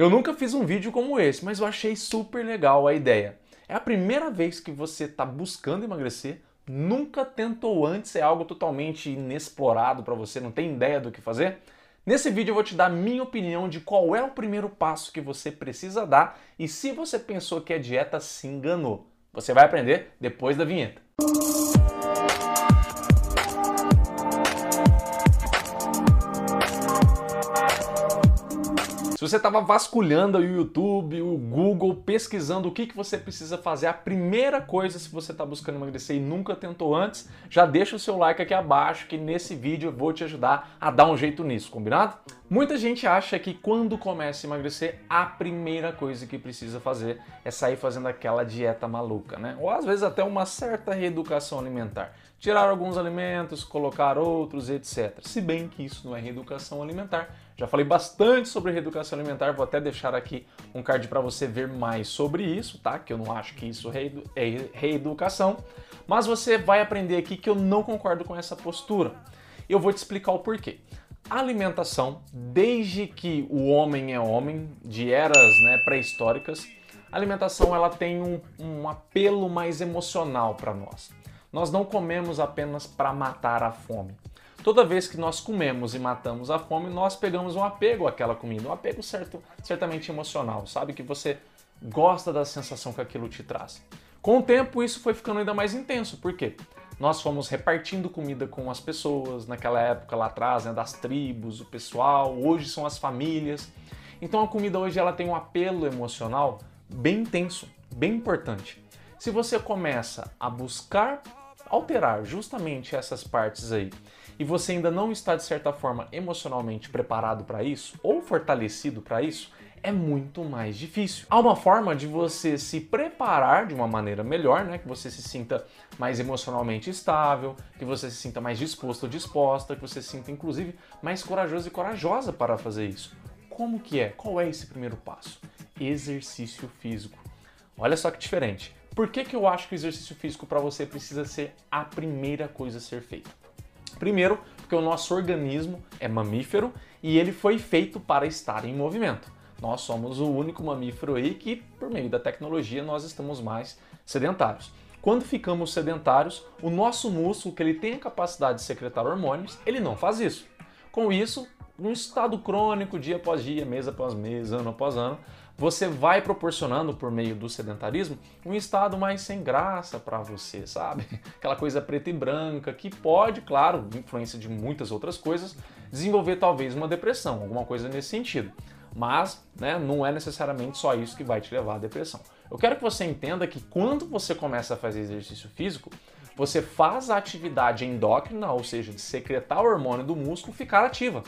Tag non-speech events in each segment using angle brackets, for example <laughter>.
Eu nunca fiz um vídeo como esse, mas eu achei super legal a ideia. É a primeira vez que você está buscando emagrecer, nunca tentou antes, é algo totalmente inexplorado para você, não tem ideia do que fazer? Nesse vídeo eu vou te dar minha opinião de qual é o primeiro passo que você precisa dar e se você pensou que a dieta se enganou. Você vai aprender depois da vinheta. Se você estava vasculhando o YouTube, o Google, pesquisando o que, que você precisa fazer, a primeira coisa se você está buscando emagrecer e nunca tentou antes, já deixa o seu like aqui abaixo que nesse vídeo eu vou te ajudar a dar um jeito nisso, combinado? Muita gente acha que quando começa a emagrecer, a primeira coisa que precisa fazer é sair fazendo aquela dieta maluca, né? Ou às vezes até uma certa reeducação alimentar. Tirar alguns alimentos, colocar outros, etc. Se bem que isso não é reeducação alimentar, já falei bastante sobre reeducação alimentar, vou até deixar aqui um card para você ver mais sobre isso, tá? Que eu não acho que isso é reeducação, mas você vai aprender aqui que eu não concordo com essa postura. Eu vou te explicar o porquê. A alimentação, desde que o homem é homem, de eras né, pré-históricas, a alimentação ela tem um, um apelo mais emocional para nós. Nós não comemos apenas para matar a fome. Toda vez que nós comemos e matamos a fome, nós pegamos um apego àquela comida, um apego certo, certamente emocional, sabe? Que você gosta da sensação que aquilo te traz. Com o tempo, isso foi ficando ainda mais intenso, por quê? Nós fomos repartindo comida com as pessoas, naquela época lá atrás, né, das tribos, o pessoal, hoje são as famílias. Então a comida hoje ela tem um apelo emocional bem intenso, bem importante. Se você começa a buscar alterar justamente essas partes aí e você ainda não está de certa forma emocionalmente preparado para isso ou fortalecido para isso, é muito mais difícil. Há uma forma de você se preparar de uma maneira melhor, né? Que você se sinta mais emocionalmente estável, que você se sinta mais disposto ou disposta, que você se sinta inclusive mais corajoso e corajosa para fazer isso. Como que é? Qual é esse primeiro passo? Exercício físico. Olha só que diferente. Por que, que eu acho que o exercício físico para você precisa ser a primeira coisa a ser feita? Primeiro, porque o nosso organismo é mamífero e ele foi feito para estar em movimento. Nós somos o único mamífero aí que, por meio da tecnologia, nós estamos mais sedentários. Quando ficamos sedentários, o nosso músculo, que ele tem a capacidade de secretar hormônios, ele não faz isso. Com isso, num estado crônico, dia após dia, mês após mês, ano após ano, você vai proporcionando por meio do sedentarismo um estado mais sem graça para você, sabe? <laughs> Aquela coisa preta e branca que pode, claro, influência de muitas outras coisas, desenvolver talvez uma depressão, alguma coisa nesse sentido. Mas né, não é necessariamente só isso que vai te levar à depressão. Eu quero que você entenda que quando você começa a fazer exercício físico, você faz a atividade endócrina, ou seja, de secretar o hormônio do músculo, ficar ativa.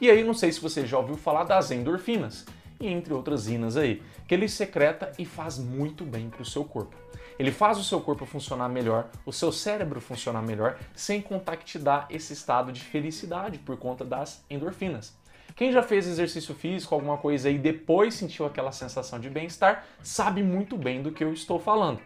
E aí, não sei se você já ouviu falar das endorfinas e entre outras inas aí, que ele secreta e faz muito bem para o seu corpo. Ele faz o seu corpo funcionar melhor, o seu cérebro funcionar melhor, sem contar que te dá esse estado de felicidade por conta das endorfinas. Quem já fez exercício físico, alguma coisa e depois sentiu aquela sensação de bem-estar, sabe muito bem do que eu estou falando.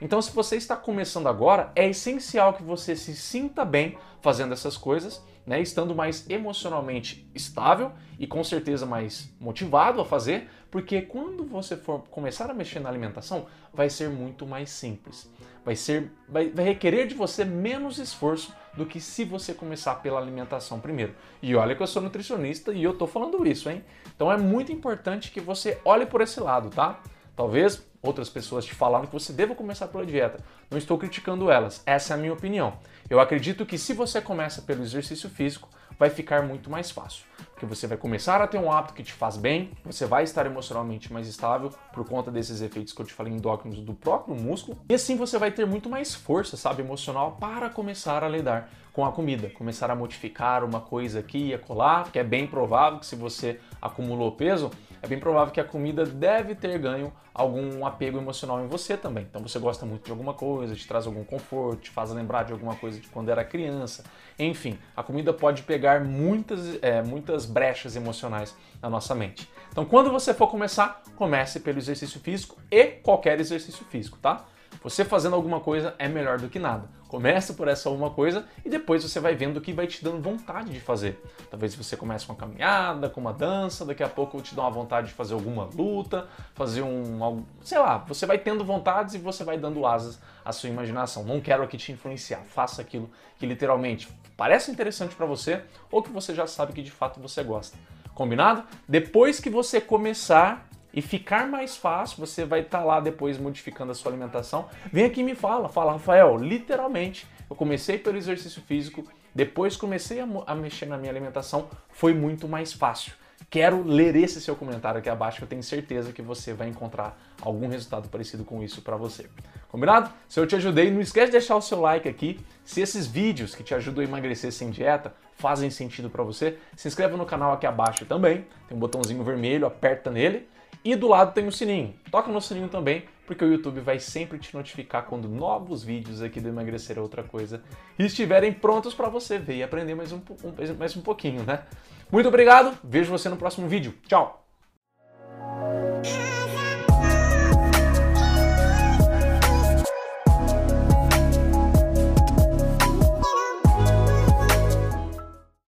Então, se você está começando agora, é essencial que você se sinta bem fazendo essas coisas né, estando mais emocionalmente estável e com certeza mais motivado a fazer, porque quando você for começar a mexer na alimentação, vai ser muito mais simples. Vai ser vai, vai requerer de você menos esforço do que se você começar pela alimentação primeiro. E olha que eu sou nutricionista e eu tô falando isso, hein? Então é muito importante que você olhe por esse lado, tá? Talvez outras pessoas te falaram que você deva começar pela dieta. Não estou criticando elas, essa é a minha opinião. Eu acredito que se você começa pelo exercício físico, vai ficar muito mais fácil. Porque você vai começar a ter um hábito que te faz bem, você vai estar emocionalmente mais estável por conta desses efeitos que eu te falei endócrinos do próprio músculo, e assim você vai ter muito mais força, sabe, emocional para começar a lidar com a comida, começar a modificar uma coisa aqui e acolá, que é bem provável que se você acumulou peso, é bem provável que a comida deve ter ganho algum apego emocional em você também. Então você gosta muito de alguma coisa, te traz algum conforto, te faz lembrar de alguma coisa de quando era criança. Enfim, a comida pode pegar muitas, é, muitas brechas emocionais na nossa mente. Então quando você for começar, comece pelo exercício físico e qualquer exercício físico, tá? Você fazendo alguma coisa é melhor do que nada. Começa por essa uma coisa e depois você vai vendo o que vai te dando vontade de fazer. Talvez você comece com uma caminhada, com uma dança, daqui a pouco te dá uma vontade de fazer alguma luta, fazer um, sei lá, você vai tendo vontades e você vai dando asas à sua imaginação. Não quero aqui te influenciar, faça aquilo que literalmente parece interessante para você ou que você já sabe que de fato você gosta. Combinado? Depois que você começar e ficar mais fácil, você vai estar tá lá depois modificando a sua alimentação. Vem aqui e me fala, fala, Rafael, literalmente, eu comecei pelo exercício físico, depois comecei a, a mexer na minha alimentação, foi muito mais fácil. Quero ler esse seu comentário aqui abaixo, que eu tenho certeza que você vai encontrar algum resultado parecido com isso para você. Combinado? Se eu te ajudei, não esquece de deixar o seu like aqui. Se esses vídeos que te ajudam a emagrecer sem dieta fazem sentido para você, se inscreva no canal aqui abaixo também. Tem um botãozinho vermelho, aperta nele e do lado tem o sininho. Toca no sininho também, porque o YouTube vai sempre te notificar quando novos vídeos aqui do Emagrecer é Outra Coisa estiverem prontos para você ver e aprender mais um, um, mais um pouquinho, né? Muito obrigado, vejo você no próximo vídeo. Tchau!